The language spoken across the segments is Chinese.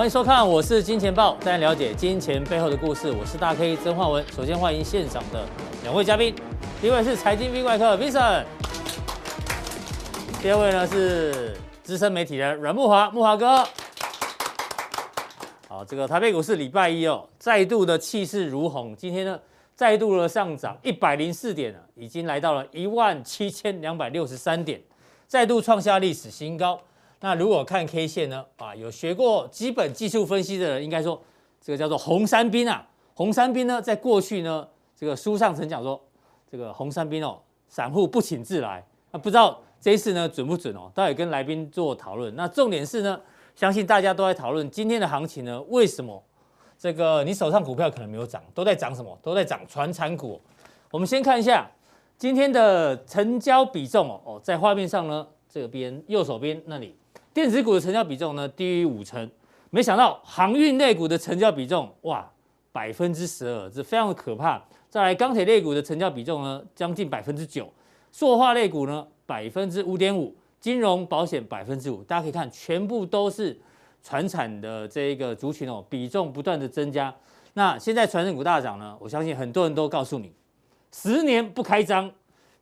欢迎收看，我是金钱豹，带您了解金钱背后的故事。我是大 K 曾焕文。首先欢迎现场的两位嘉宾，第一位是财经 V 怪客 Vincent，第二位呢是资深媒体人阮慕驊，慕驊哥。好，这个台北股市礼拜一哦，再度的气势如虹，今天呢再度的上涨一百零四点了，已经来到了一万七千两百六十三点，再度创下历史新高。那如果看 K 线呢？啊，有学过基本技术分析的人，应该说这个叫做红三兵啊。红三兵呢，在过去呢，这个书上曾讲说，这个红三兵哦，散户不请自来。那不知道这一次呢准不准哦？待会跟来宾做讨论。那重点是呢，相信大家都在讨论今天的行情呢，为什么这个你手上股票可能没有涨，都在涨什么？都在涨传产股。我们先看一下今天的成交比重哦哦，在画面上呢，这边右手边那里。电子股的成交比重呢低于五成，没想到航运类股的成交比重哇百分之十二，这非常的可怕。再来钢铁类股的成交比重呢将近百分之九，塑化类股呢百分之五点五，金融保险百分之五。大家可以看，全部都是传产的这一个族群哦，比重不断的增加。那现在传产股大涨呢，我相信很多人都告诉你，十年不开张，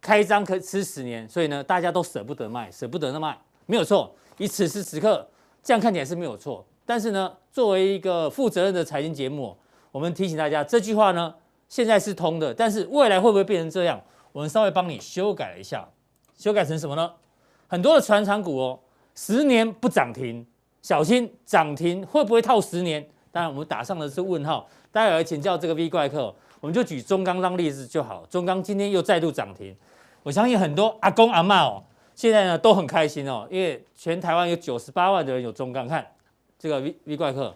开张可吃十年，所以呢大家都舍不得卖，舍不得那卖，没有错。以此时此刻，这样看起来是没有错。但是呢，作为一个负责任的财经节目，我们提醒大家，这句话呢，现在是通的，但是未来会不会变成这样？我们稍微帮你修改了一下，修改成什么呢？很多的传产股哦，十年不涨停，小心涨停会不会套十年？当然，我们打上的是问号。待会儿请教这个 V 怪客，我们就举中钢当例子就好。中钢今天又再度涨停，我相信很多阿公阿嬷哦。现在呢都很开心哦，因为全台湾有九十八万的人有中钢，看这个 V V 怪客，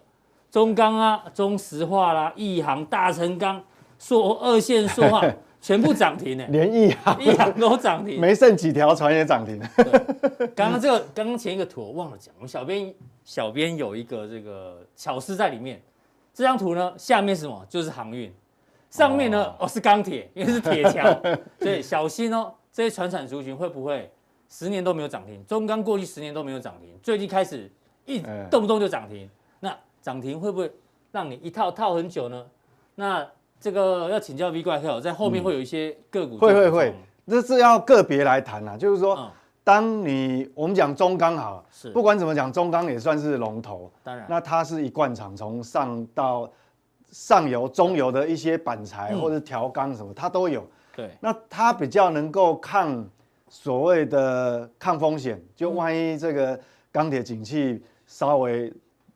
中钢啊、中石化啦、亿航、大成钢、塑二线塑化 全部涨停呢，连亿航、亿航都涨停，没剩几条船也涨停。刚刚这个 刚刚前一个图我忘了讲，我们小编小编有一个这个巧思在里面，这张图呢下面是什么？就是航运，上面呢哦，哦是钢铁，因为是铁桥，所以小心哦，这些船产族群会不会？十年都没有涨停，中钢过去十年都没有涨停，最近开始一动不动就涨停，那涨停会不会让你一套套很久呢？那这个要请教 V 怪客，在后面会有一些个股、嗯、会会会，这是要个别来谈啊。就是说，当你我们讲中钢好，是不管怎么讲，中钢也算是龙头，当然，那它是一贯厂，从上到上游、中游的一些板材或者调钢什么，它都有。对，那它比较能够抗。所谓的抗风险，就万一这个钢铁景气稍微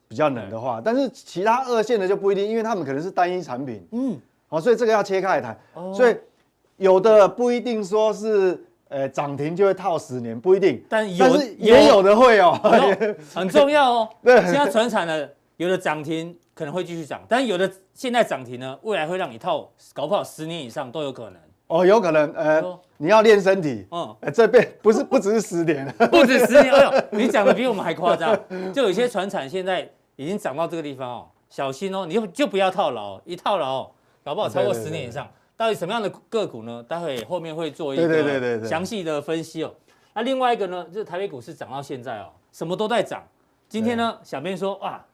比较冷的话，但是其他二线的就不一定，因为他们可能是单一产品，嗯，好，所以这个要切开来谈。所以有的不一定说是呃涨停就会套十年，不一定，但有但也有的会哦，很重要哦。对，现在传产的有的涨停可能会继续涨，但有的现在涨停呢，未来会让你套，搞不好十年以上都有可能。哦，有可能，呃，你要练身体，嗯，这边不是不只是十年，不止十年，哎呦，你讲的比我们还夸张，就有些船产现在已经涨到这个地方哦，小心哦，你就就不要套牢，一套牢，搞不好超过十年以上，到底什么样的个股呢？待会后面会做一个详细的分析哦。那另外一个呢，就是台北股市涨到现在哦，什么都在涨，今天呢，小编说哇，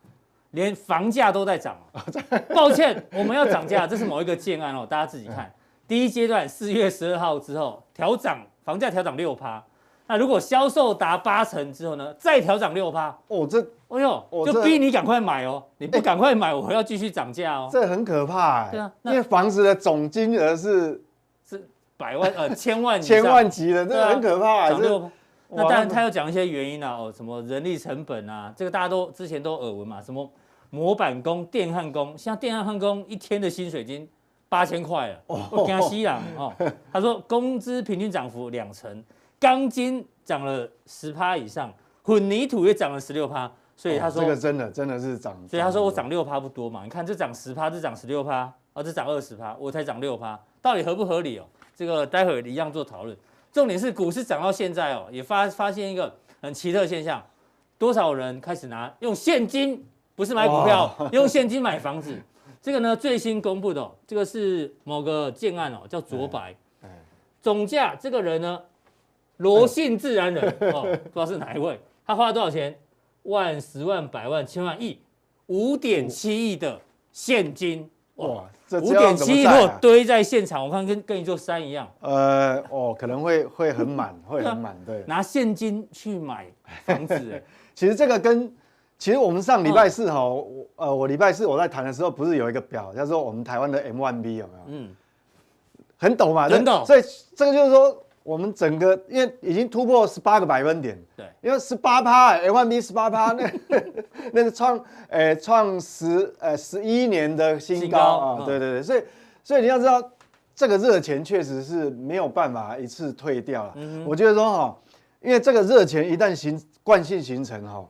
连房价都在涨，抱歉，我们要涨价，这是某一个建案哦，大家自己看。第一阶段四月十二号之后调涨房价调涨六趴，那如果销售达八成之后呢，再调涨六趴。哦，这，哎呦，就逼你赶快买哦，你不赶快买，我要继续涨价哦。这很可怕哎。对啊，因为房子的总金额是是百万呃千万千万级的，这个很可怕。涨六，那当然他要讲一些原因啊，哦，什么人力成本啊，这个大家都之前都耳闻嘛，什么模板工、电焊工，像电焊工一天的薪水金。八千块了，我跟他吸氧哦。他说工资平均涨幅两成，钢筋涨了十趴以上，混凝土也涨了十六趴，所以他说、哦、这个真的真的是涨。所以他说我涨六趴不多嘛？你看这涨十趴，这涨十六趴，啊这涨二十趴，我才涨六趴，到底合不合理哦？这个待会儿一样做讨论。重点是股市涨到现在哦，也发发现一个很奇特现象，多少人开始拿用现金，不是买股票，用现金买房子。这个呢，最新公布的，这个是某个建案哦，叫卓白，总价这个人呢，罗姓自然人哦，不知道是哪一位，他花了多少钱？万、十万、百万、千万、亿，五点七亿的现金。哇，这五点七亿如果堆在现场，我看跟跟一座山一样。呃，哦，可能会会很满，会很满。对，拿现金去买房子，哎，其实这个跟。其实我们上礼拜四哈，我呃，我礼拜四我在谈的时候，不是有一个表，叫做我们台湾的 M1B 有没有？嗯，很陡嘛，很陡。所以这个就是说，我们整个因为已经突破十八个百分点，对，因为十八趴，M1B 十八趴，那那是创呃创十呃十一年的新高啊，对对对，所以所以你要知道，这个热钱确实是没有办法一次退掉了。嗯，我觉得说哈，因为这个热钱一旦形惯性形成哈。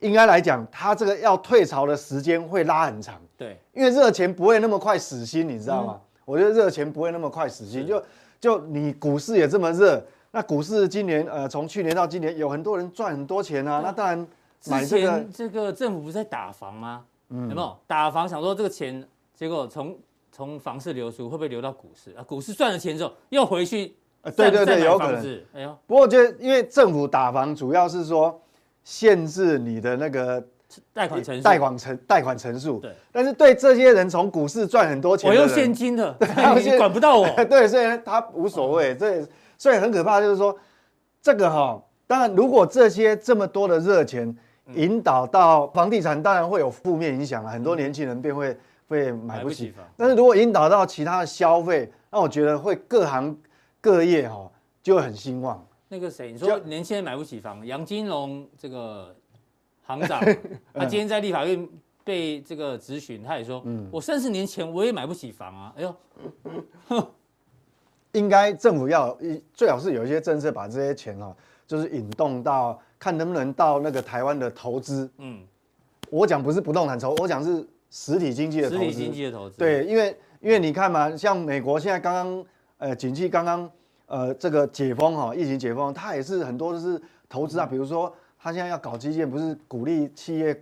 应该来讲，它这个要退潮的时间会拉很长。对，因为热钱不会那么快死心，你知道吗？嗯、我觉得热钱不会那么快死心。就就你股市也这么热，那股市今年呃，从去年到今年有很多人赚很多钱啊。那当然买这个这个政府不是在打房吗？嗯，有没有打房？想说这个钱，结果从从房市流出，会不会流到股市啊？股市赚了钱之后又回去？呃，对对对，有可能。哎呦，不过我觉得因为政府打房主要是说。限制你的那个贷款成贷款成贷款成数，对。但是对这些人从股市赚很多钱，我用现金的，你管不到我。对，所以他无所谓。这所以很可怕，就是说这个哈，当然如果这些这么多的热钱引导到房地产，当然会有负面影响啊。很多年轻人便会会买不起房。但是如果引导到其他的消费，那我觉得会各行各业哈就会很兴旺。那个谁，你说年轻人买不起房，杨金龙这个 行长，他今天在立法院被这个质询，他也说，嗯，我三十年前我也买不起房啊，哎呦，应该政府要最好是有一些政策把这些钱啊，就是引动到看能不能到那个台湾的投资，嗯，我讲不是不动产投，我讲是实体经济的投资，实体经济的投资，对，因为因为你看嘛，像美国现在刚刚呃景气刚刚。呃，这个解封哈，疫情解封，它也是很多都是投资啊。比如说，它现在要搞基建，不是鼓励企业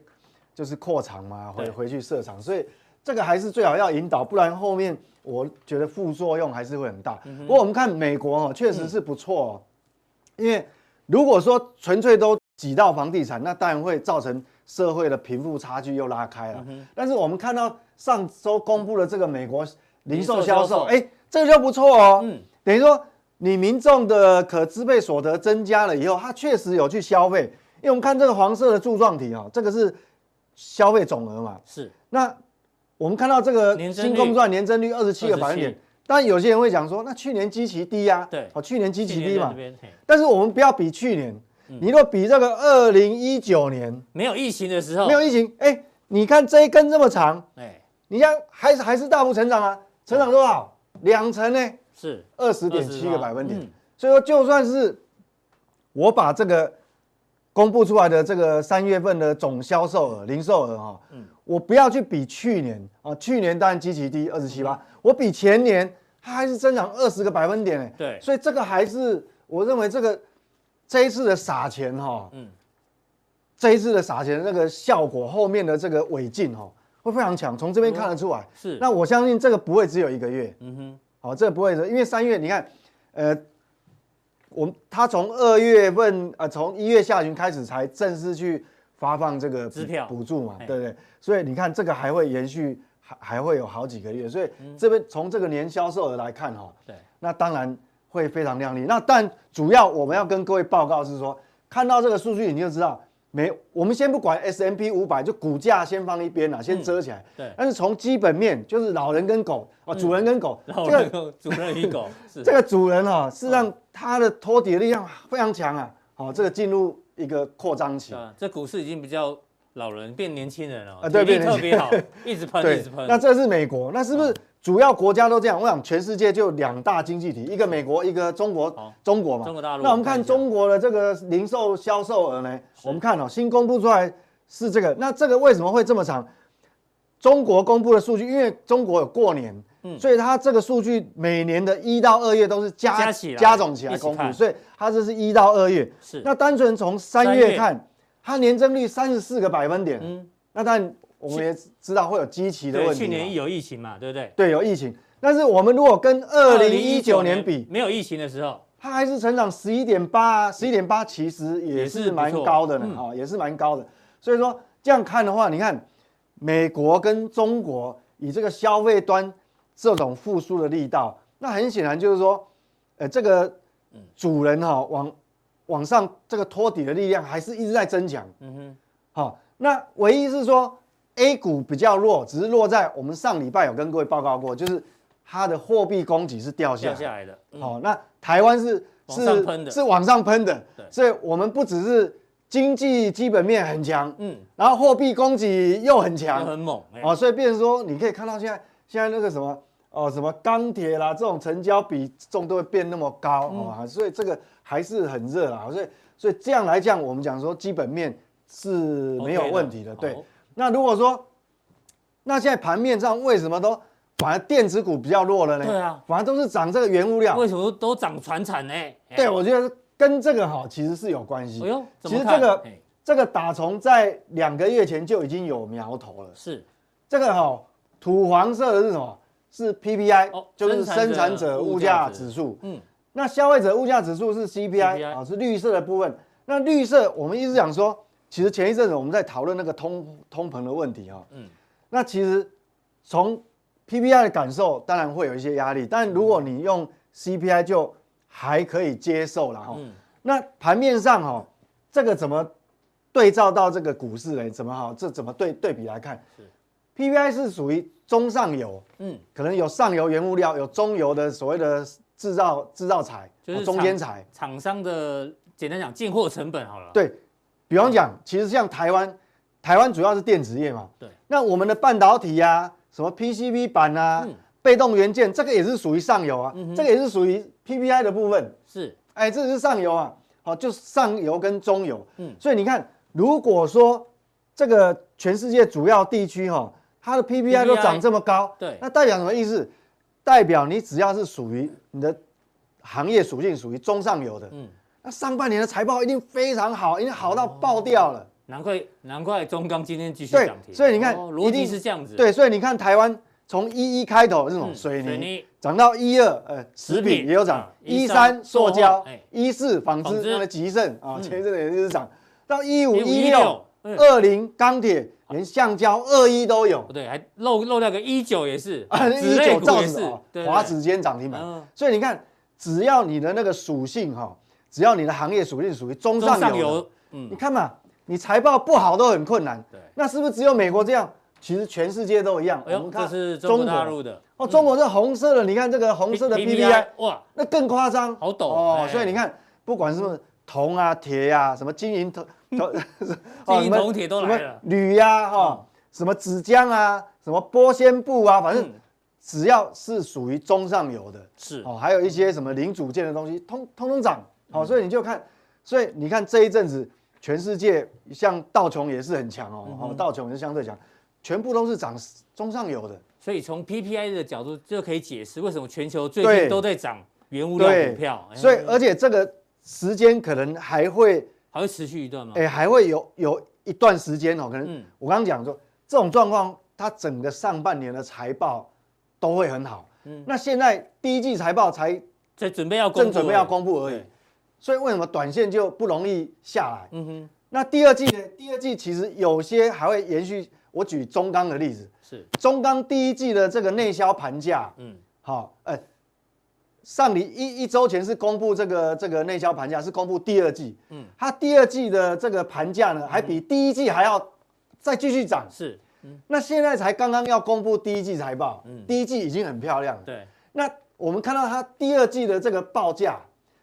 就是扩厂嘛，回回去设厂。所以这个还是最好要引导，不然后面我觉得副作用还是会很大。不过我们看美国哈，确实是不错哦。因为如果说纯粹都挤到房地产，那当然会造成社会的贫富差距又拉开了。但是我们看到上周公布的这个美国零售销售，哎，这个就不错哦。嗯，等于说。你民众的可支配所得增加了以后，他确实有去消费，因为我们看这个黄色的柱状体哈，这个是消费总额嘛。是。那我们看到这个新工赚年增率二十七个百分点，当然有些人会讲说，那去年基期低呀。对。哦，去年基期低嘛。但是我们不要比去年，你若比这个二零一九年没有疫情的时候，没有疫情，哎，你看这一根这么长，哎，你像还是还是大幅成长啊，成长多少？两成呢？是二十点七个百分点，所以说就算是我把这个公布出来的这个三月份的总销售额、零售额哈，嗯。我不要去比去年啊，去年当然基期低二十七八，我比前年它还是增长二十个百分点哎，对，所以这个还是我认为这个这一次的撒钱哈，嗯，这一次的撒钱那个效果后面的这个尾劲哈会非常强，从这边看得出来，是，那我相信这个不会只有一个月，嗯哼。好，这不会的，因为三月你看，呃，我们他从二月份啊，从、呃、一月下旬开始才正式去发放这个支票补助嘛，对不对？所以你看这个还会延续，还还会有好几个月，所以这边从这个年销售额来看哈，对，那当然会非常亮丽。那但主要我们要跟各位报告是说，看到这个数据你就知道。没，我们先不管 S M P 五百，就股价先放一边了，先遮起来。对。但是从基本面，就是老人跟狗啊，主人跟狗，这个 主人与狗，这个主人哈，是让他的托底的力量非常强啊。好，这个进入一个扩张期。啊这股市已经比较老人变年轻人了，啊，对，变特别好，一直喷，一直喷。那这是美国，那是不是？主要国家都这样，我想全世界就两大经济体，一个美国，一个中国，中国嘛。中国大陆。那我们看中国的这个零售销售额呢？我们看哦，新公布出来是这个，那这个为什么会这么长？中国公布的数据，因为中国有过年，所以它这个数据每年的一到二月都是加加总起来公布，所以它这是一到二月。是。那单纯从三月看，它年增率三十四个百分点。嗯。那但。我们也知道会有基期的问题。去年有疫情嘛，对不对？对，有疫情。但是我们如果跟二零一九年比，没有疫情的时候，它还是成长十一点八，十一点八其实也是蛮高的呢，啊，也是蛮高的。所以说，这样看的话，你看美国跟中国以这个消费端这种复苏的力道，那很显然就是说，呃，这个主人哈往往上这个托底的力量还是一直在增强。嗯哼，好，那唯一是说 A 股比较弱，只是落在我们上礼拜有跟各位报告过，就是它的货币供给是掉下来掉下来的。好，那台湾是是是往上喷的，对，所以我们不只是。经济基本面很强，嗯，然后货币供给又很强，很猛，哦，所以变成说，你可以看到现在现在那个什么哦，什么钢铁啦，这种成交比重都会变那么高，嗯、哦，所以这个还是很热啦，所以所以这样来讲，我们讲说基本面是没有问题的，对。那如果说，那现在盘面上为什么都反而电子股比较弱了呢？对啊，反而都是涨这个原物料，为什么都涨传产呢？对，我觉得。跟这个哈其实是有关系。哎呦，其实这个这个打从在两个月前就已经有苗头了。是，这个哈土黄色的是什么？是 PPI，就是生产者物价指数。嗯，那消费者物价指数是 CPI 啊，是绿色的部分。那绿色我们一直讲说，其实前一阵子我们在讨论那个通通膨的问题哈。嗯，那其实从 PPI 的感受，当然会有一些压力，但如果你用 CPI 就还可以接受了哈，那盘面上哈，这个怎么对照到这个股市呢？怎么哈？这怎么对对比来看？PPI 是属于中上游，嗯，可能有上游原物料，有中游的所谓的制造制造材，就是中间材，厂商的简单讲进货成本好了。对，比方讲，其实像台湾，台湾主要是电子业嘛，对，那我们的半导体呀，什么 PCB 板啊。被动元件这个也是属于上游啊，嗯、哼。这个也是属于 PPI 的部分。是，哎，这是上游啊，好，就是上游跟中游。嗯，所以你看，如果说这个全世界主要地区哈，它的 PPI 都涨这么高，对，那代表什么意思？代表你只要是属于你的行业属性属于中上游的，嗯，那上半年的财报一定非常好，一定好到爆掉了。哦、难怪难怪中钢今天继续涨停。对，所以你看，哦、逻辑是这样子。对，所以你看台湾。从一一开头是什么？水泥涨到一二，呃，食品也有涨，一三塑胶，一四纺织，那个极盛啊，前一阵也是涨，到一五一六二零钢铁，连橡胶二一都有，对，还漏漏掉个一九也是，一九造纸，华指今天涨停板，所以你看，只要你的那个属性哈，只要你的行业属性属于中上游，嗯，你看嘛，你财报不好都很困难，对，那是不是只有美国这样？其实全世界都一样。我们看，这是中国大陆的。哦，中国是红色的，你看这个红色的 PPI，哇，那更夸张，好陡哦。所以你看，不管是铜啊、铁呀、什么金银 铜、金银铜铁都来了，铝呀、哈，什么纸浆啊、什么玻纤布啊，反正只要是属于中上游的，是。哦，还有一些什么零组件的东西，通通通涨。好，所以你就看，所以你看这一阵子，全世界像道琼也是很强哦，哦，道琼也是相对强。全部都是涨中上游的，所以从 PPI 的角度就可以解释为什么全球最近都在涨原物料股票。所以而且这个时间可能还会还会持续一段吗？哎，还会有有一段时间哦，可能我刚刚讲说这种状况，它整个上半年的财报都会很好。嗯，那现在第一季财报才在准备要正准备要公布而已，所以为什么短线就不容易下来？嗯哼，那第二季呢？第二季其实有些还会延续。我举中钢的例子，是。中钢第一季的这个内销盘价，嗯，好，哎，上礼一一周前是公布这个这个内销盘价，是公布第二季，嗯，它第二季的这个盘价呢，还比第一季还要再继续涨，是，嗯，那现在才刚刚要公布第一季财报，嗯，第一季已经很漂亮了，对，那我们看到它第二季的这个报价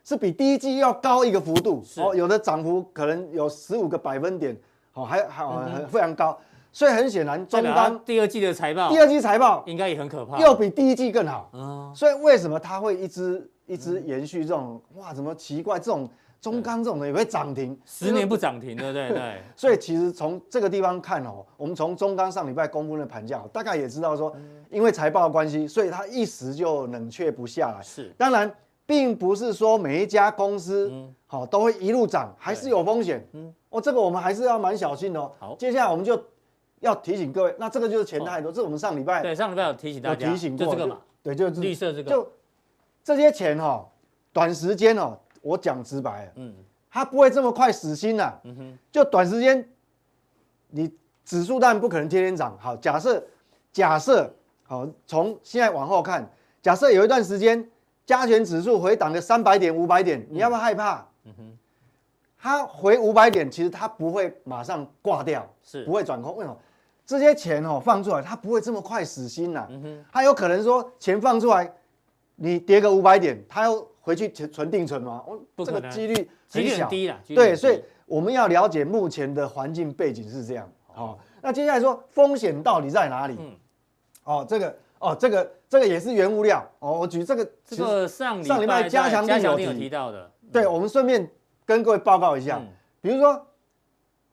是比第一季要高一个幅度，哦，有的涨幅可能有十五个百分点，好，还还很非常高。所以很显然，中钢第二季的财报，第二季财报应该也很可怕，又比第一季更好。嗯，所以为什么它会一直一直延续这种？哇，怎么奇怪？这种中钢这种的也会涨停，十年不涨停，对不对？对。所以其实从这个地方看哦，我们从中钢上礼拜公布的盘价，大概也知道说，因为财报的关系，所以它一时就冷却不下来。是，当然并不是说每一家公司好都会一路涨，还是有风险。嗯，哦，这个我们还是要蛮小心的哦。好，接下来我们就。要提醒各位，那这个就是钱太多，这是我们上礼拜对上礼拜有提醒大家，提醒过这个嘛，对，就是绿色这个，就这些钱哦，短时间哦，我讲直白，嗯，它不会这么快死心呐，嗯哼，就短时间，你指数当然不可能天天涨。好，假设假设好，从现在往后看，假设有一段时间加权指数回档个三百点、五百点，你要不要害怕？嗯哼，它回五百点，其实它不会马上挂掉，是不会转空。为什么？这些钱哦放出来，它不会这么快死心呐。嗯哼，它有可能说钱放出来，你跌个五百点，它要回去存存定存吗？这个几率很小，低了。对，所以。我们要了解目前的环境背景是这样，好，那接下来说风险到底在哪里？嗯，哦，这个，哦，这个，这个也是原物料，哦，我举这个，这个上上礼拜加强錠有提到的，对，我们顺便跟各位报告一下，比如说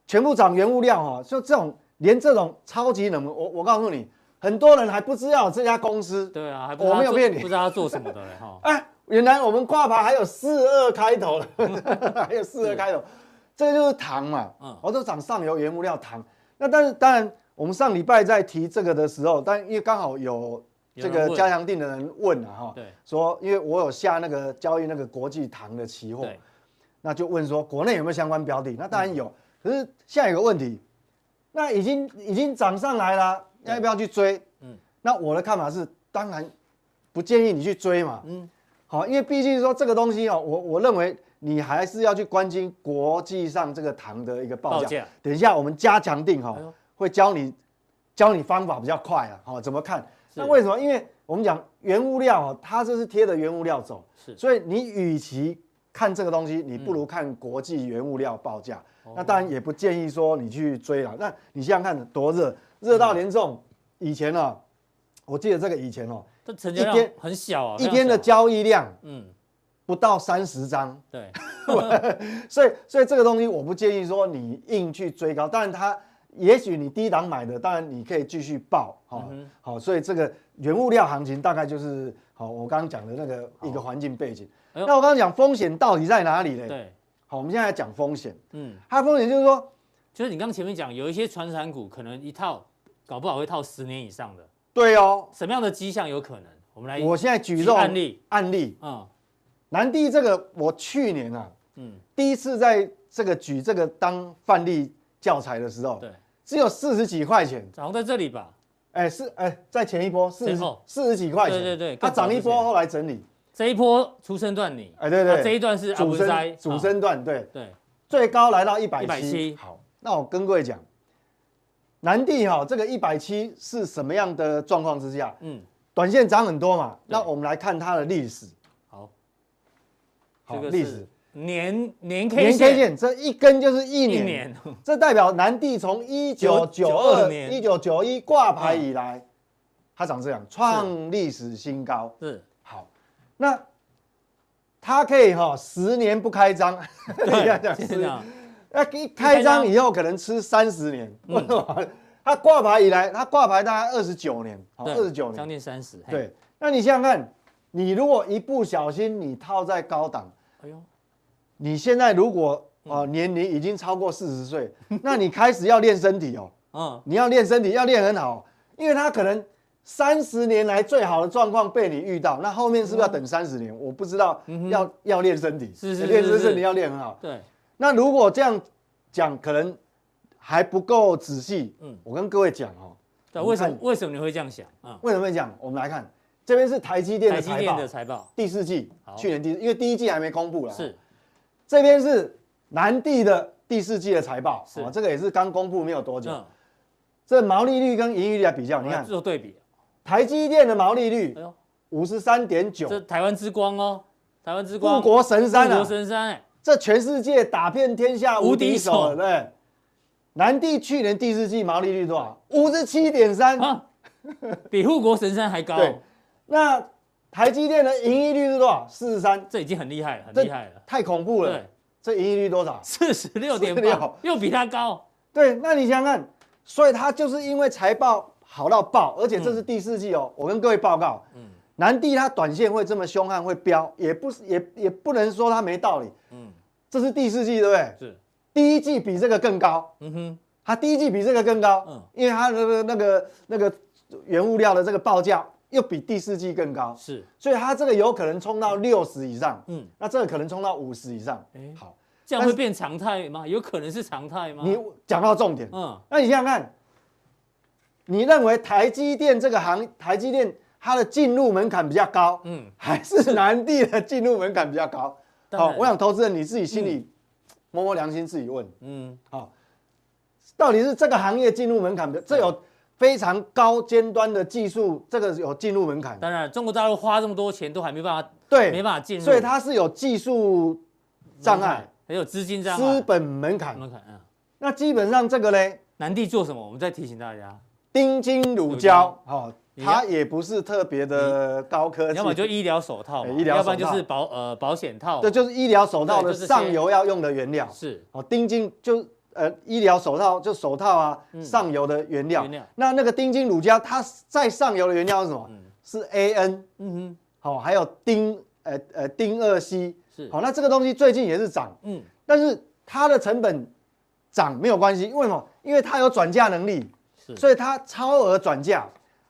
全部涨原物料，哈，就这种连这种超级冷门，我我告诉你，很多人还不知道这家公司，对啊，还我没有骗你，不知道他做什么的，哈，哎，原来我们挂牌还有四二开头的，还有四二开头。这个就是糖嘛，嗯，我都涨上游原物料糖。那但是当然，我们上礼拜在提这个的时候，但因为刚好有这个加强定的人问了哈，对，说因为我有下那个交易那个国际糖的期货，那就问说国内有没有相关标的？那当然有，可是现在有个问题，那已经已经涨上来了，要不要去追？嗯，那我的看法是，当然不建议你去追嘛，嗯，好，因为毕竟说这个东西哦，我我认为。你还是要去关心国际上这个糖的一个报价。等一下我们加强定哈，会教你教你方法比较快啊。好，怎么看？那为什么？因为我们讲原物料哦它这是贴着原物料走，是。所以你与其看这个东西，你不如看国际原物料报价。那当然也不建议说你去追了。那你想想看多热，热到连这种以前呢，我记得这个以前哦，这成交量很小啊，一天的交易量，嗯。不到三十张，对，所以所以这个东西我不建议说你硬去追高，当然它也许你低档买的，当然你可以继续报，好，好，所以这个原物料行情大概就是好，我刚刚讲的那个一个环境背景。那我刚刚讲风险到底在哪里呢？对，好，我们现在来讲风险，嗯，它的风险就是说，就是你刚刚前面讲有一些传产股可能一套搞不好会套十年以上的，对哦，什么样的迹象有可能？我们来，我现在举这种案例。案例，嗯。南帝这个，我去年啊，嗯，第一次在这个举这个当范例教材的时候，对，只有四十几块钱，涨在这里吧？哎，是哎，在前一波四十四十几块钱，对对对，它涨一波，后来整理，这一波出生段你，哎对对，这一段是主升主升段，对。对，最高来到一百七，好，那我跟各位讲，南地哈，这个一百七是什么样的状况之下？嗯，短线涨很多嘛，那我们来看它的历史。好，历史年年 K 年 K 线，这一根就是一年，这代表南地从一九九二年、一九九一挂牌以来，它长这样，创历史新高。是好，那它可以哈十年不开张，对，这样，那一开张以后可能吃三十年。为什么？它挂牌以来，它挂牌大概二十九年，好，二十九年，将近三十。对，那你想想看。你如果一不小心你套在高档，哎呦，你现在如果啊年龄已经超过四十岁，那你开始要练身体哦，嗯，你要练身体要练很好，因为他可能三十年来最好的状况被你遇到，那后面是不是要等三十年？我不知道，要要练身体，是是练身体要练很好。对，那如果这样讲，可能还不够仔细。嗯，我跟各位讲哦，对，为什么为什么你会这样想啊？为什么会这样？我们来看。这边是台积电的财报，财报第四季，去年第因为第一季还没公布了。是，这边是南地的第四季的财报，是，这个也是刚公布没有多久。这毛利率跟盈余率来比较，你看做对比，台积电的毛利率，五十三点九，这台湾之光哦，台湾之光，护国神山啊，护国神山，这全世界打遍天下无敌手，对。南地去年第四季毛利率多少？五十七点三，比护国神山还高。对。那台积电的盈利率是多少？四十三，这已经很厉害了，很厉害了，太恐怖了。对，这盈利率多少？四十六点六，又比它高。对，那你想想看，所以它就是因为财报好到爆，而且这是第四季哦。我跟各位报告，嗯，南帝它短线会这么凶悍，会飙，也不是也也不能说它没道理。嗯，这是第四季，对不对？是，第一季比这个更高。嗯哼，它第一季比这个更高。嗯，因为它的那个那个原物料的这个报价。又比第四季更高，是，所以它这个有可能冲到六十以上，嗯，那这个可能冲到五十以上，哎，好，这样会变常态吗？有可能是常态吗？你讲到重点，嗯，那你想想看，你认为台积电这个行，台积电它的进入门槛比较高，嗯，还是南地的进入门槛比较高？好、哦，我想投资人你自己心里摸摸良心，自己问，嗯，好、哦，到底是这个行业进入门槛的，这有非常高尖端的技术，这个有进入门槛。当然，中国大陆花这么多钱都还没办法，对，没办法进入，所以它是有技术障碍，还有资金障碍，资本门槛。门槛，嗯，那基本上这个呢，南地做什么？我们再提醒大家。丁腈乳胶，哦，它也不是特别的高科技，要么就医疗手套，医疗，要不然就是保呃保险套，这就是医疗手套的上游要用的原料。是，哦，丁腈就呃医疗手套就手套啊，上游的原料。那那个丁腈乳胶，它在上游的原料是什么？是 AN，嗯哼，好，还有丁呃呃丁二烯，是，好，那这个东西最近也是涨，嗯，但是它的成本涨没有关系，为什么？因为它有转嫁能力。所以它超额转嫁，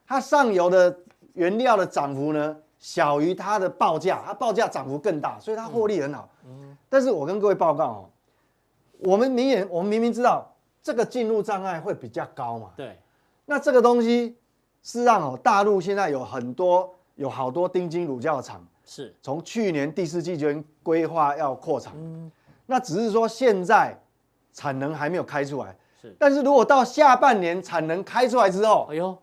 它上游的原料的涨幅呢，小于它的报价，它报价涨幅更大，所以它获利很好。嗯，但是我跟各位报告哦，我们明眼，我们明明知道这个进入障碍会比较高嘛。对。那这个东西是让哦，大陆现在有很多有好多丁腈乳胶厂，是从去年第四季就规划要扩厂。嗯。那只是说现在产能还没有开出来。是但是如果到下半年产能开出来之后，哎呦，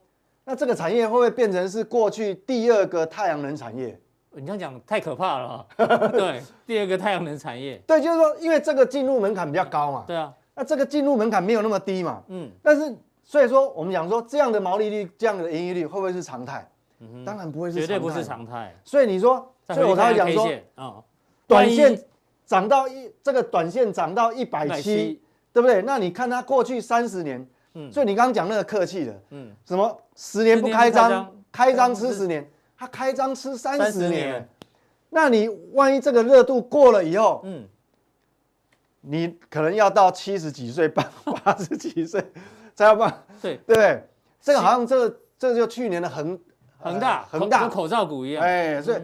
那这个产业会不会变成是过去第二个太阳能产业？你这样讲太可怕了。对，第二个太阳能产业。对，就是说，因为这个进入门槛比较高嘛。对啊。那这个进入门槛没有那么低嘛。嗯。但是，所以说我们讲说，这样的毛利率、这样的盈利率会不会是常态？嗯，当然不会是。绝对不是常态。所以你说，所以我才会讲说，啊，短线涨到一，这个短线涨到一百七。对不对？那你看它过去三十年，嗯，所以你刚刚讲那个客气的，嗯，什么十年不开张，开张吃十年，他开张吃三十年，那你万一这个热度过了以后，嗯，你可能要到七十几岁、八八十几岁 才要办，对。对不对？这个好像这个这个就去年的恒恒大恒大。口罩股一样，哎，所以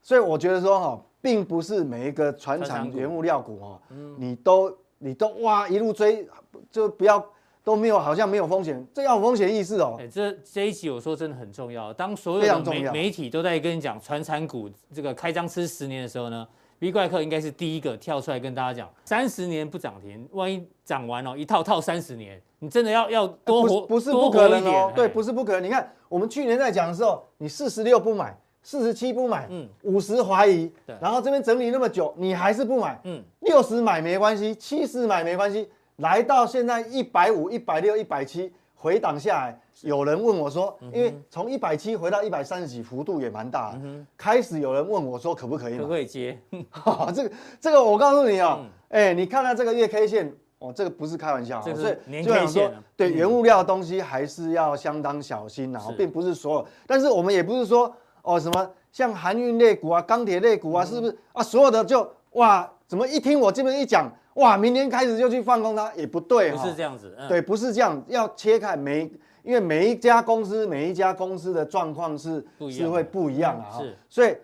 所以我觉得说哈，并不是每一个船厂原物料股哈，你都。你都哇一路追，就不要都没有，好像没有风险，这要有风险意识哦。哎，这这一集我说真的很重要。当所有的媒媒体都在跟你讲传产股这个开张吃十年的时候呢，V 怪客应该是第一个跳出来跟大家讲，三十年不涨停，万一涨完哦，一套套三十年，你真的要要多活，不是不可能哦，对，不是不可能。你看我们去年在讲的时候，你四十六不买。四十七不买，嗯，五十怀疑，对，然后这边整理那么久，你还是不买，嗯，六十买没关系，七十买没关系，来到现在一百五、一百六、一百七回档下来，有人问我说，因为从一百七回到一百三十几，幅度也蛮大，开始有人问我说可不可以？可不可以接？这个这个我告诉你哦，哎，你看到这个月 K 线，哦，这个不是开玩笑，所以年 K 线，对原物料的东西还是要相当小心啊，并不是所有，但是我们也不是说。哦，什么像航运类股啊、钢铁类股啊，是不是啊？所有的就哇，怎么一听我这边一讲，哇，明天开始就去放空它，也不对，不是这样子，对，不是这样，要切开每，因为每一家公司每一家公司的状况是是会不一样的啊，是，所以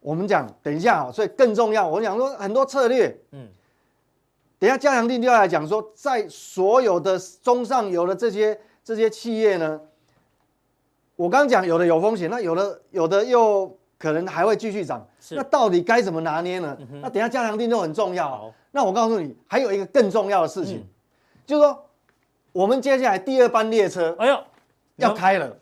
我们讲，等一下啊，所以更重要，我讲说很多策略，嗯，等一下加强定就要来讲说，在所有的中上游的这些这些企业呢。我刚讲有的有风险，那有的有的又可能还会继续涨，那到底该怎么拿捏呢？那等下加强定就很重要。那我告诉你，还有一个更重要的事情，就是说我们接下来第二班列车，哎呦，要开了。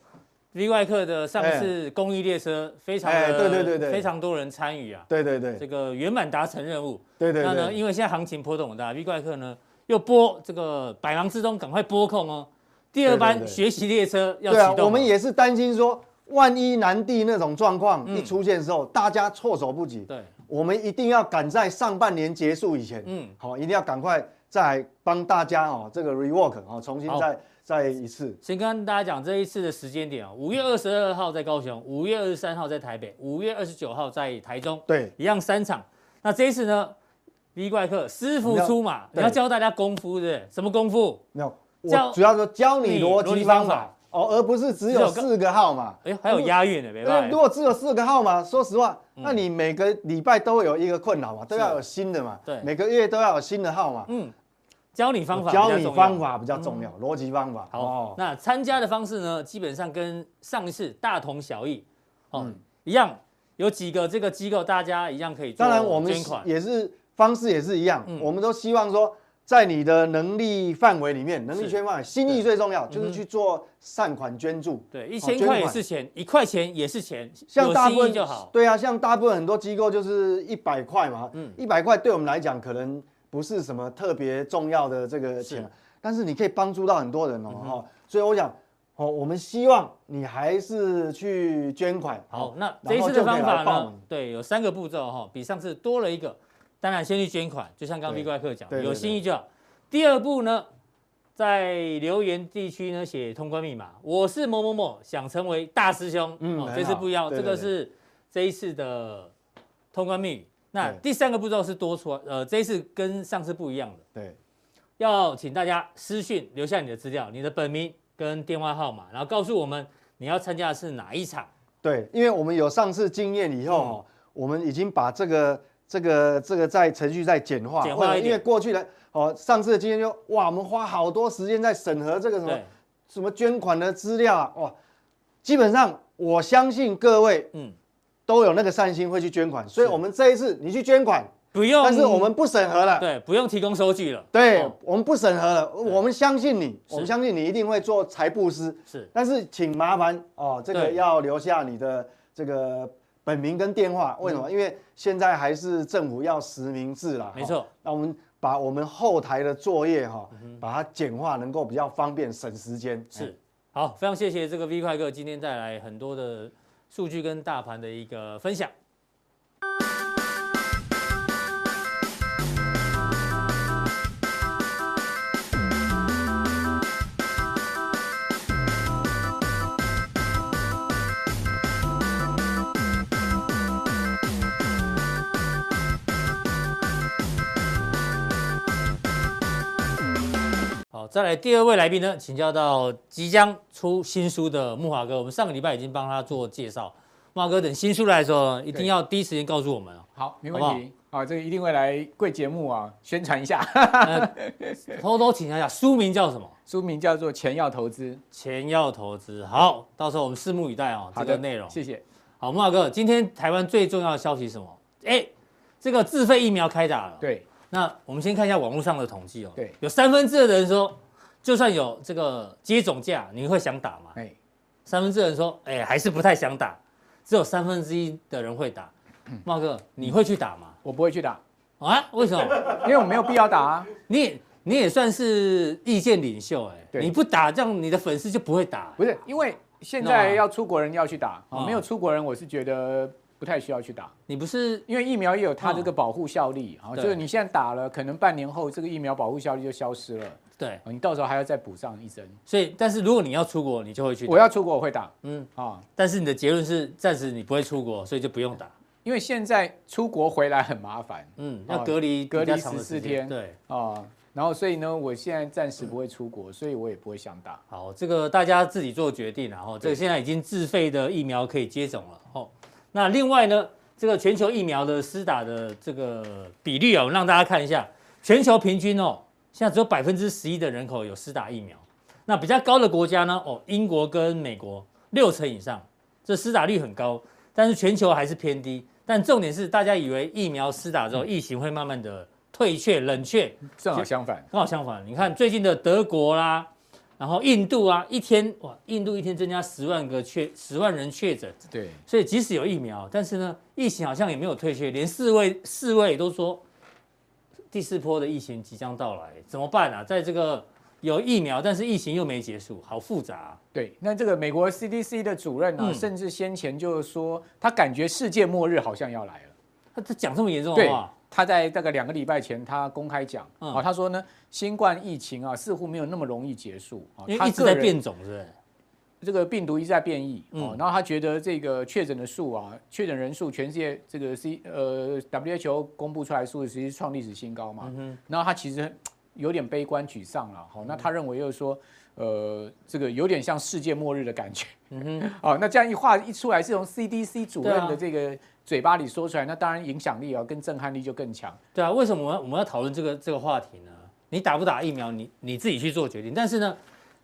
V 怪客的上次公益列车非常的，对对对对，非常多人参与啊。对对对，这个圆满达成任务。对对。那呢，因为现在行情波动很大，V 怪客呢又拨这个百忙之中赶快拨空哦。第二班学习列车要启动。对啊，我们也是担心说，万一南帝那种状况一出现的时候，大家措手不及。对，我们一定要赶在上半年结束以前，嗯，好，一定要赶快再帮大家哦，这个 rework 哦，重新再再一次。先跟大家讲这一次的时间点啊，五月二十二号在高雄，五月二十三号在台北，五月二十九号在台中，对，一样三场。那这一次呢，V 怪客师傅出马，你要教大家功夫，对不对？什么功夫？没有。我主要说教你逻辑方法哦，而不是只有四个号码。哎，还有押韵的，没办法。如果只有四个号码，说实话，那你每个礼拜都会有一个困扰嘛，都要有新的嘛。对，每个月都要有新的号码。嗯，教你方法，教你方法比较重要，逻辑、嗯、方法。好，哦、那参加的方式呢，基本上跟上一次大同小异，哦，嗯、一样，有几个这个机构，大家一样可以。当然，我们也是方式也是一样，嗯、我们都希望说。在你的能力范围里面，能力圈范围，心意最重要，就是去做善款捐助。对，一千块也是钱，一块钱也是钱，像大部分就好。对啊，像大部分很多机构就是一百块嘛，嗯，一百块对我们来讲可能不是什么特别重要的这个钱，但是你可以帮助到很多人哦，哈。所以我想，哦，我们希望你还是去捐款。好，那这一次的方法呢？对，有三个步骤哈，比上次多了一个。当然，先去捐款，就像刚刚 V 怪客讲，有心意就好。第二步呢，在留言地区呢写通关密码，我是某某某，想成为大师兄。嗯，这次不一样，这个是这一次的通关密语。那第三个步骤是多出，呃，这一次跟上次不一样的。对，要请大家私讯留下你的资料，你的本名跟电话号码，然后告诉我们你要参加的是哪一场。对，因为我们有上次经验以后，我们已经把这个。这个这个在程序在简化，简化因为过去的哦，上次的经验就哇，我们花好多时间在审核这个什么什么捐款的资料啊，哇，基本上我相信各位嗯。都有那个善心会去捐款，所以我们这一次你去捐款不用，但是我们不审核了，对，不用提供收据了，对，哦、我们不审核了，我们相信你，我们相信你一定会做财布施，是，但是请麻烦哦，这个要留下你的这个。本名跟电话，为什么？因为现在还是政府要实名制啦。没错，那我们把我们后台的作业哈，把它简化，能够比较方便省时间。是，好，非常谢谢这个 V 快哥今天带来很多的数据跟大盘的一个分享。再来第二位来宾呢，请教到即将出新书的木华哥。我们上个礼拜已经帮他做介绍，木华哥等新书来的时候，一定要第一时间告诉我们哦。好，没问题。好，好、啊，这个一定会来贵节目啊，宣传一下。偷偷请教一下，书名叫什么？书名叫做《钱要投资》。钱要投资，好，到时候我们拭目以待哦。这个内容，谢谢。好，木华哥，今天台湾最重要的消息是什么？哎，这个自费疫苗开打了。对。那我们先看一下网络上的统计哦。对。有三分之二的人说。就算有这个接种价，你会想打吗？哎，三分之二人说，哎，还是不太想打，只有三分之一的人会打。茂哥，你会去打吗？我不会去打啊？为什么？因为我没有必要打啊。你你也算是意见领袖哎，你不打，这样你的粉丝就不会打。不是，因为现在要出国人要去打，没有出国人，我是觉得不太需要去打。你不是因为疫苗也有它这个保护效力啊，就是你现在打了，可能半年后这个疫苗保护效力就消失了。对，你到时候还要再补上一针，所以，但是如果你要出国，你就会去。我要出国，我会打。嗯啊，但是你的结论是暂时你不会出国，所以就不用打。因为现在出国回来很麻烦，嗯，要隔离隔离十四天。对啊，然后所以呢，我现在暂时不会出国，所以我也不会想打。好，这个大家自己做决定，然后这个现在已经自费的疫苗可以接种了。哦，那另外呢，这个全球疫苗的施打的这个比率哦，让大家看一下，全球平均哦。现在只有百分之十一的人口有施打疫苗，那比较高的国家呢？哦，英国跟美国六成以上，这施打率很高，但是全球还是偏低。但重点是，大家以为疫苗施打之后，疫情会慢慢的退却、冷却，正好相反，刚好相反。你看最近的德国啦，然后印度啊，一天哇，印度一天增加十万个确十万人确诊，对，所以即使有疫苗，但是呢，疫情好像也没有退却，连世卫世卫都说。第四波的疫情即将到来，怎么办啊？在这个有疫苗，但是疫情又没结束，好复杂啊。对，那这个美国 CDC 的主任呢，嗯、甚至先前就是说，他感觉世界末日好像要来了。他他讲这么严重的话？他在大概两个礼拜前，他公开讲啊，嗯、他说呢，新冠疫情啊，似乎没有那么容易结束啊，因为一直在变种，是不是？这个病毒一直在变异哦，然后他觉得这个确诊的数啊，确诊人数，全世界这个 C 呃 WHO 公布出来的数字其实创历史新高嘛，然后他其实有点悲观沮丧了，好，那他认为又说，呃，这个有点像世界末日的感觉，嗯哼，哦，那这样一话一出来是从 CDC 主任的这个嘴巴里说出来，那当然影响力啊跟震撼力就更强。对啊，为什么我们我们要讨论这个这个话题呢？你打不打疫苗，你你自己去做决定。但是呢，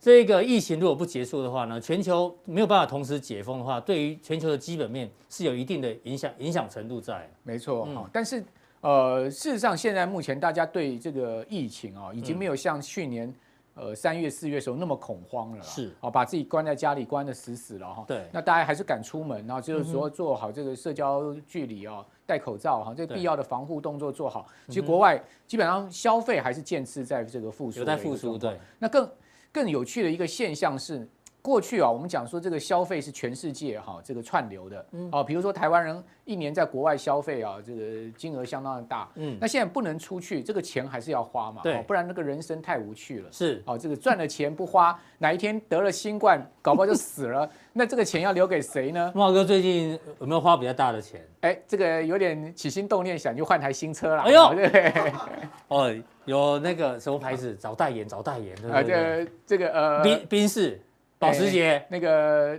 这个疫情如果不结束的话呢，全球没有办法同时解封的话，对于全球的基本面是有一定的影响影响程度在。没错，嗯，但是呃，事实上现在目前大家对这个疫情啊，已经没有像去年。呃，三月四月的时候那么恐慌了，是哦，把自己关在家里关的死死了哈。对，那大家还是敢出门，然后就是说做好这个社交距离啊，戴口罩哈，这个必要的防护动作做好。其实国外基本上消费还是渐次在这个复苏，有在复苏。对，那更更有趣的一个现象是。过去啊，我们讲说这个消费是全世界哈这个串流的，哦，比如说台湾人一年在国外消费啊，这个金额相当的大，嗯，那现在不能出去，这个钱还是要花嘛，对，不然那个人生太无趣了，是，哦，这个赚了钱不花，哪一天得了新冠，搞不好就死了，那这个钱要留给谁呢？茂哥最近有没有花比较大的钱？哎，这个有点起心动念，想就换台新车了，哎呦，对，哦，有那个什么牌子？找代言，找代言，对不对？这个这个呃，宾宾士。保时捷那个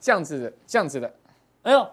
这样子的，这样子的，哎呦，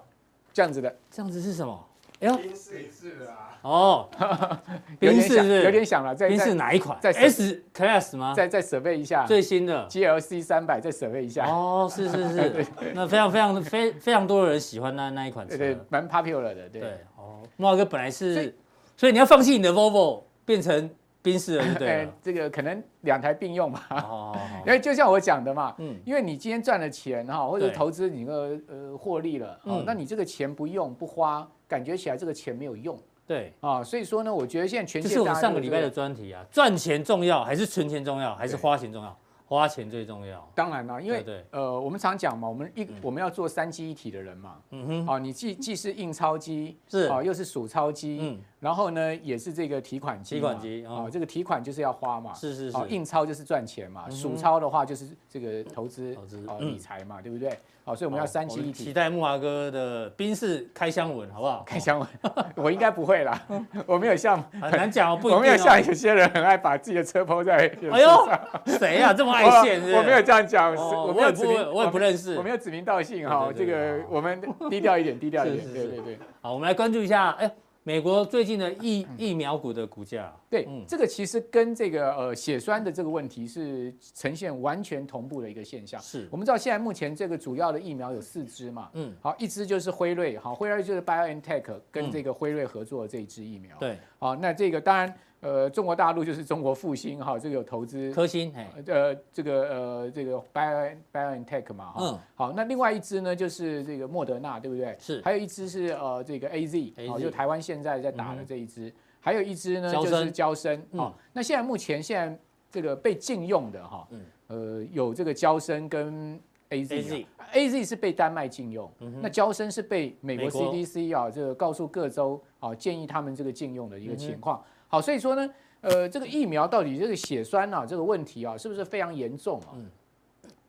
这样子的，这样子是什么？哎呦，宾士的啊，哦，宾士是有点想了，宾士哪一款？在 S Class 吗？再再设备一下，最新的 GLC 三百，再设备一下。哦，是是是，那非常非常非非常多的人喜欢那那一款车，对，蛮 popular 的，对。哦，慕驊哥本来是，所以你要放弃你的 Volvo，变成。宾士对不对？这个可能两台并用吧。哦，因为就像我讲的嘛，嗯，因为你今天赚了钱哈，或者投资你个呃获利了，哦，那你这个钱不用不花，感觉起来这个钱没有用。对啊，所以说呢，我觉得现在全世界，这是我们上个礼拜的专题啊，赚钱重要还是存钱重要，还是花钱重要？花钱最重要，当然了，因为呃，我们常讲嘛，我们一我们要做三机一体的人嘛，嗯哼，啊，你既既是印钞机，是。啊，又是数钞机，嗯，然后呢，也是这个提款机，提款机啊，这个提款就是要花嘛，是是是，印钞就是赚钱嘛，数钞的话就是这个投资投资啊理财嘛，对不对？好，所以我们要三期一体。期待木华哥的宾士开箱文，好不好？开箱文，我应该不会啦，我没有像很难讲，不，我没有像有些人很爱把自己的车抛在。哎呦，谁呀？这么爱现？我没有这样讲，我没有指名，我也不认识，我没有指名道姓哈。这个我们低调一点，低调一点。对对对。好，我们来关注一下，哎。美国最近的疫疫苗股的股价，对，这个其实跟这个呃血栓的这个问题是呈现完全同步的一个现象。是。我们知道现在目前这个主要的疫苗有四支嘛，嗯，好，一支就是辉瑞，好，辉瑞就是 BioNTech 跟这个辉瑞合作的这一支疫苗，对，好，那这个当然。呃，中国大陆就是中国复兴哈，这个有投资。科兴，呃，这个呃，这个 Bio BioNTech 嘛，哈，嗯，好，那另外一支呢，就是这个莫德纳，对不对？是，还有一支是呃，这个 AZ，好，就台湾现在在打的这一支，还有一支呢就是交生，好，那现在目前现在这个被禁用的哈，呃，有这个交生跟 AZ，AZ 是被丹麦禁用，那交生是被美国 CDC 啊，这个告诉各州啊，建议他们这个禁用的一个情况。好，所以说呢，呃，这个疫苗到底这个血栓啊，这个问题啊，是不是非常严重啊？嗯，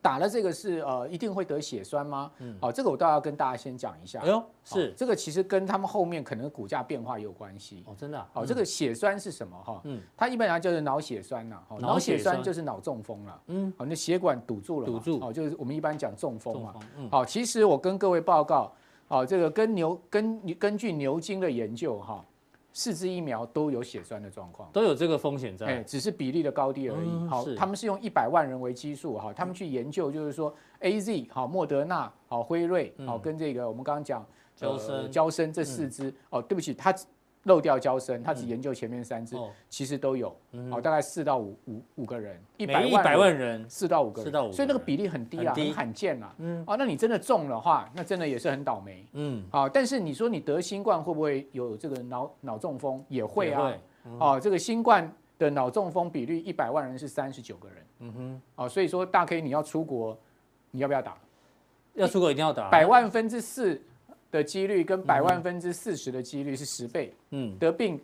打了这个是呃，一定会得血栓吗？嗯，好，这个我倒要跟大家先讲一下。哎呦，是这个其实跟他们后面可能股价变化也有关系。哦，真的。好，这个血栓是什么？哈，嗯，它一般来讲就是脑血栓呐。脑血栓就是脑中风了。嗯，好，那血管堵住了。堵住。哦，就是我们一般讲中风嘛。嗯。好，其实我跟各位报告，好，这个跟牛根根据牛津的研究哈。四支疫苗都有血栓的状况，都有这个风险在，哎，只是比例的高低而已。好，他们是用一百万人为基数哈，他们去研究，就是说 A Z 好，莫德纳好，辉瑞好，跟这个我们刚刚讲娇生。娇生这四支哦，对不起，他。漏掉娇生，他只研究前面三支，其实都有，好，大概四到五五五个人，一百一百万人，四到五个人，所以那个比例很低啊，很罕见啊，嗯，哦，那你真的中的话，那真的也是很倒霉，嗯，好，但是你说你得新冠会不会有这个脑脑中风？也会啊，哦，这个新冠的脑中风比率一百万人是三十九个人，嗯哼，哦，所以说大 K 你要出国，你要不要打？要出国一定要打，百万分之四。的几率跟百万分之四十的几率是十倍，嗯，得病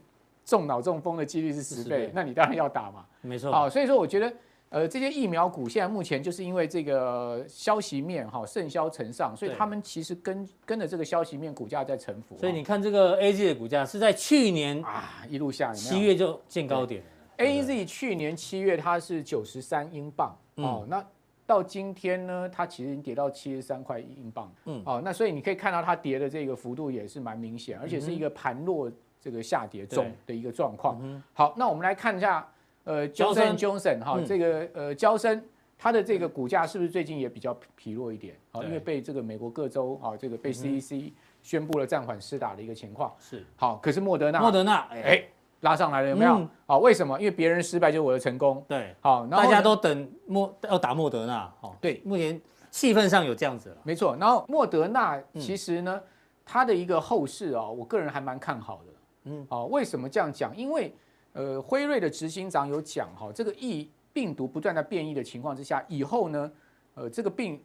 中脑中风的几率是十倍，那你当然要打嘛，没错。好，所以说我觉得，呃，这些疫苗股现在目前就是因为这个消息面哈盛嚣尘上，所以他们其实跟跟着这个消息面股价在沉浮。所以你看这个 A Z 的股价是在去年啊一路下，七月就见高点。A Z 去年七月它是九十三英镑，哦，那。到今天呢，它其实已经跌到七十三块英镑。嗯，哦，那所以你可以看到它跌的这个幅度也是蛮明显，而且是一个盘落这个下跌中的一个状况。好，那我们来看一下，呃，Johnson Johnson 哈，这个呃，交生，它的这个股价是不是最近也比较疲弱一点？啊，因为被这个美国各州啊，这个被 CEC 宣布了暂缓施打的一个情况。是。好，可是莫德纳，莫德纳，哎，拉上来了，有没有？好，为什么？因为别人失败就是我的成功。对。好，大家都等莫要打莫德纳。哦，对，目前气氛上有这样子了。没错。然后莫德纳其实呢，它的一个后市啊，我个人还蛮看好的。嗯。好，为什么这样讲？因为呃，辉瑞的执行长有讲哈，这个疫病毒不断在变异的情况之下，以后呢，呃，这个病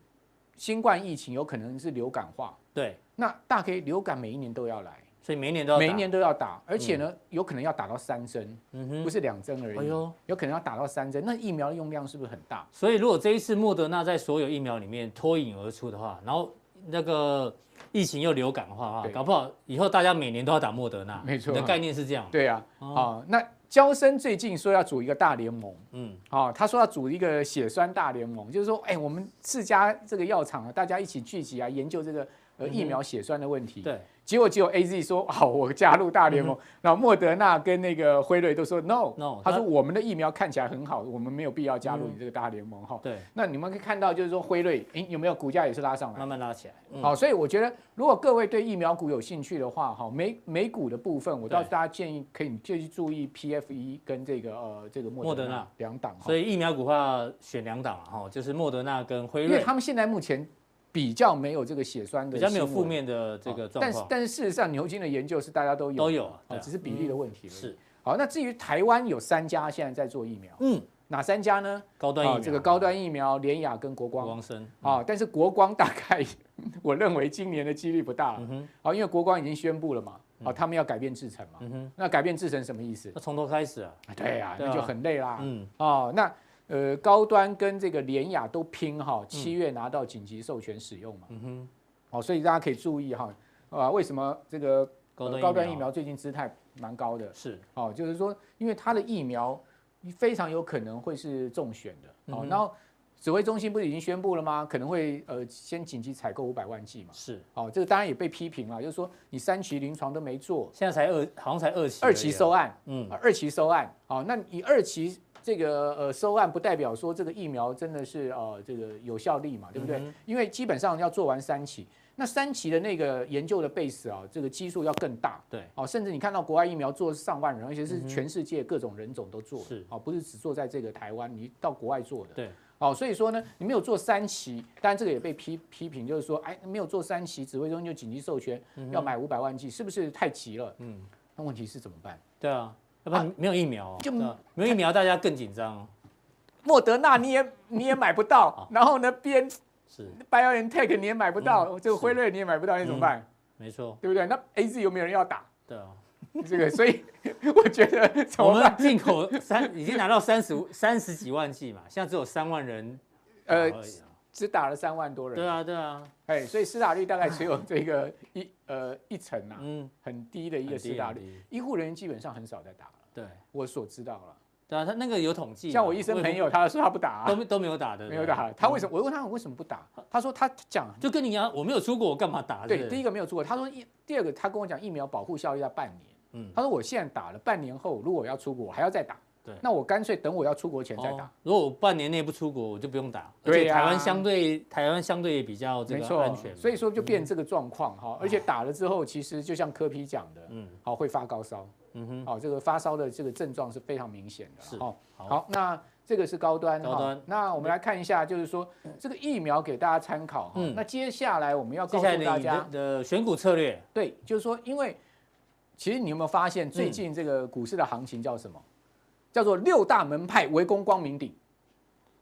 新冠疫情有可能是流感化。对，那大概流感每一年都要来，所以每一年都要每一年都要打，而且呢，有可能要打到三针，不是两针而已。哎呦，有可能要打到三针，那疫苗的用量是不是很大？所以如果这一次莫德纳在所有疫苗里面脱颖而出的话，然后那个。疫情又流感化啊，搞不好以后大家每年都要打莫德纳。没错，你的概念是这样。对啊，啊，那娇生最近说要组一个大联盟，嗯，啊，他说要组一个血栓大联盟，就是说，哎，我们四家这个药厂啊，大家一起聚集啊，研究这个呃疫苗血栓的问题。对。结果只有 A Z 说好，我加入大联盟。然后莫德纳跟那个辉瑞都说 No No，他说我们的疫苗看起来很好，我们没有必要加入你这个大联盟哈。对，那你们可以看到，就是说辉瑞，哎，有没有股价也是拉上来，慢慢拉起来。好，所以我觉得如果各位对疫苗股有兴趣的话，哈，美美股的部分，我倒是大家建议可以就去注意 P F E 跟这个呃这个莫德纳两档。所以疫苗股的话选两档哈，就是莫德纳跟辉瑞，因为他们现在目前。比较没有这个血栓的，比较没有负面的这个状况。但是但是事实上，牛津的研究是大家都有都有啊，只是比例的问题。是。好，那至于台湾有三家现在在做疫苗，嗯，哪三家呢？高端疫苗，这个高端疫苗，联雅跟国光。国光生。啊，但是国光大概 我认为今年的几率不大了。好，因为国光已经宣布了嘛，好，他们要改变制程嘛。嗯哼。那改变制程什么意思？那从头开始啊。对呀，那就很累啦。嗯。哦，那。呃，高端跟这个联雅都拼哈，七月拿到紧急授权使用嘛。嗯哼。哦，所以大家可以注意哈，啊，为什么这个高端疫苗最近姿态蛮高的？是。哦，就是说，因为它的疫苗非常有可能会是中选的。哦，然后指挥中心不是已经宣布了吗？可能会呃先紧急采购五百万剂嘛。是。哦，这个当然也被批评了，就是说你三期临床都没做，现在才二，好像才二期。二期收案。嗯。二期收案。哦，那你二期。这个呃收案不代表说这个疫苗真的是呃这个有效力嘛，对不对？嗯、因为基本上要做完三期，那三期的那个研究的 base 啊，这个基数要更大，对，哦，甚至你看到国外疫苗做上万人，而且是全世界各种人种都做，是，哦，不是只做在这个台湾，你到国外做的，对，哦，所以说呢，你没有做三期，当然这个也被批批评，就是说，哎，没有做三期，指挥中心就紧急授权要买五百万剂，是不是太急了？嗯，那问题是怎么办？对啊。不，没有疫苗，就没有疫苗，大家更紧张。莫德纳你也你也买不到，然后呢边是 BioNTech 你也买不到，这个辉瑞你也买不到，你怎么办？没错，对不对？那 AZ 有没有人要打？对啊，这个所以我觉得我们进口三已经拿到三十 三十几万剂嘛，现在只有三万人，呃。只打了三万多人。对啊，对啊，哎，所以施打率大概只有这个一呃一成啊，嗯，很低的一个施打率。医护人员基本上很少在打了。对，我所知道了。对啊，他那个有统计。像我医生朋友，他说他不打，都都没有打的，没有打。他为什么？我问他为什么不打？他说他讲就跟你一样，我没有出国，我干嘛打？对，第一个没有出国。他说一，第二个他跟我讲疫苗保护效力要半年。嗯，他说我现在打了，半年后如果我要出国，我还要再打。对，那我干脆等我要出国前再打。如果我半年内不出国，我就不用打。而且台湾相对台湾相对也比较这个安全，所以说就变这个状况哈。而且打了之后，其实就像科皮讲的，嗯，好会发高烧，嗯哼，好这个发烧的这个症状是非常明显的。是，好，好，那这个是高端，高端。那我们来看一下，就是说这个疫苗给大家参考。嗯，那接下来我们要告诉大家的选股策略，对，就是说，因为其实你有没有发现最近这个股市的行情叫什么？叫做六大门派围攻光明顶，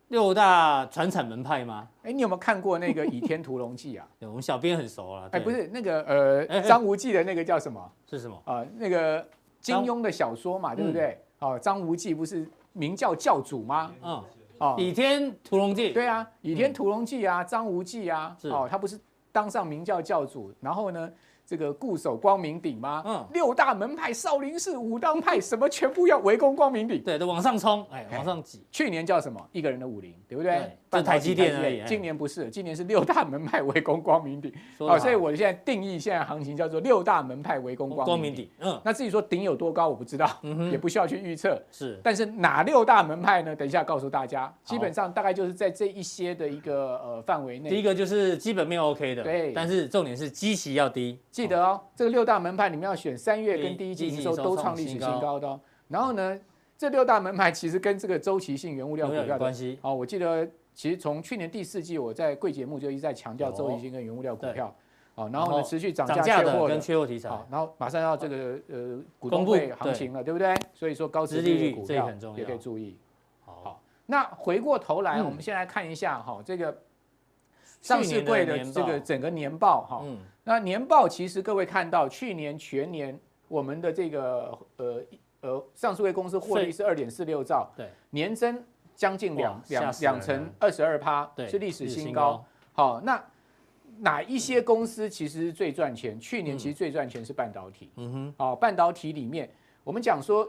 六大传产门派吗？哎，你有没有看过那个《倚天屠龙记》啊？我们小编很熟了。哎，不是那个呃，张无忌的那个叫什么？是什么？啊，那个金庸的小说嘛，对不对？哦，张无忌不是明教教主吗？嗯，哦，《倚天屠龙记》对啊，《倚天屠龙记》啊，张无忌啊，哦，他不是当上明教教主，然后呢，这个固守光明顶吗？嗯，六大门派少林寺武当派什么全部要围攻光明顶，对，都往上冲，哎，往上挤。去年叫什么？一个人的武林，对不对？这台积电而已。今年不是，今年是六大门派围攻光明顶。好，所以我现在定义现在行情叫做六大门派围攻光明顶。嗯，那至于说顶有多高，我不知道，也不需要去预测。是，但是哪六大门派呢？等一下告诉大家，基本上大概就是在这一些的一个呃范围内。第一个就是基本面 OK 的，对，但是重点是基期要低。记得哦，这个六大门派你们要选三月跟第一季营收都创历史新高的哦。然后呢，这六大门派其实跟这个周期性原物料股票有关系。哦，我记得其实从去年第四季我在贵节目就一直在强调周期性跟原物料股票。好，然后呢持续涨价缺货跟缺货题材。好，然后马上要这个呃股东会行情了，对不对？所以说高殖利率股票也可以注意。好，那回过头来，我们先来看一下哈这个上市柜的这个整个年报哈。那年报其实各位看到，去年全年我们的这个呃呃上市位公司获利是二点四六兆，对，年增将近两两两成二十二趴，是历史新高。好，那哪一些公司其实最赚钱？去年其实最赚钱是半导体。嗯哼，好，半导体里面我们讲说，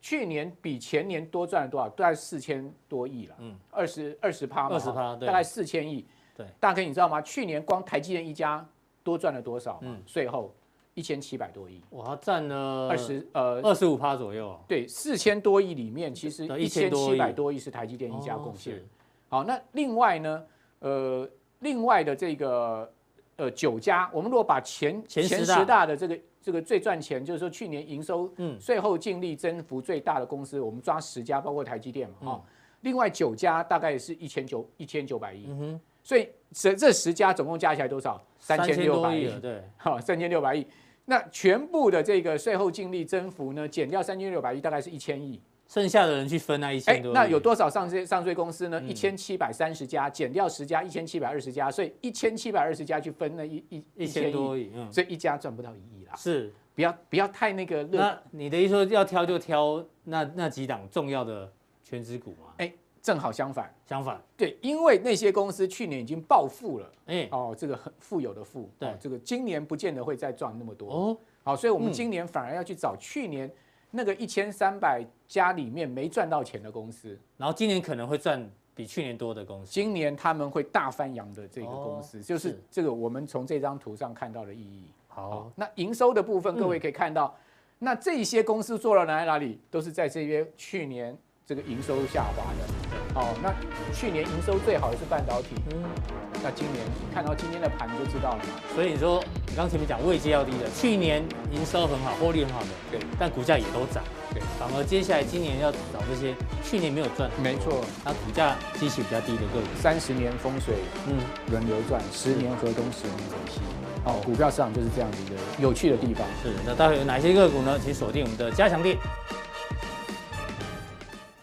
去年比前年多赚了多少？大概四千多亿了。嗯，二十二十趴嘛，二十趴，大概四千亿。对，大哥你知道吗？去年光台积电一家。多赚了多少？嗯，税后一千七百多亿，哇，占了二十呃二十五趴左右。对，四千多亿里面，其实一千七百多亿是台积电一家贡献。好，那另外呢，呃，另外的这个呃九家，我们如果把前前十大的这个这个最赚钱，就是说去年营收、嗯，税后净利增幅最大的公司，我们抓十家，包括台积电嘛，啊，另外九家大概是一千九一千九百亿。嗯哼。所以这这十家总共加起来多少？三千六百亿，对，好，三千六百亿。那全部的这个税后净利增幅呢，减掉三千六百亿，大概是一千亿。剩下的人去分那一千多亿。那有多少上税上税公司呢？一千七百三十家，减掉十家，一千七百二十家。所以一千七百二十家去分那一一一千多亿，所以一家赚不到一亿啦。是，不要不要太那个。那你的意思说要挑就挑那那几档重要的全职股吗？哎。正好相反，相反，对，因为那些公司去年已经暴富了，哎，哦，这个很富有的富，对，这个今年不见得会再赚那么多，哦，好，所以我们今年反而要去找去年那个一千三百家里面没赚到钱的公司，然后今年可能会赚比去年多的公司，今年他们会大翻扬的这个公司，就是。这个我们从这张图上看到的意义。好，那营收的部分，各位可以看到，那这些公司做了哪里哪里，都是在这边去年。这个营收下滑的，哦，那去年营收最好的是半导体，嗯，那今年看到今天的盘就知道了嘛。所以你说，你刚前面讲位阶要低的，去年营收很好，获利很好的，对，但股价也都涨，对，反而接下来今年要找这些去年没有赚，没错，它股价基期比较低的个股，三十年风水，嗯，轮流转，十年河东，十年河西，哦，股票市场就是这样子的有趣的地方。是，那待会有哪些个股呢？请锁定我们的加强錠。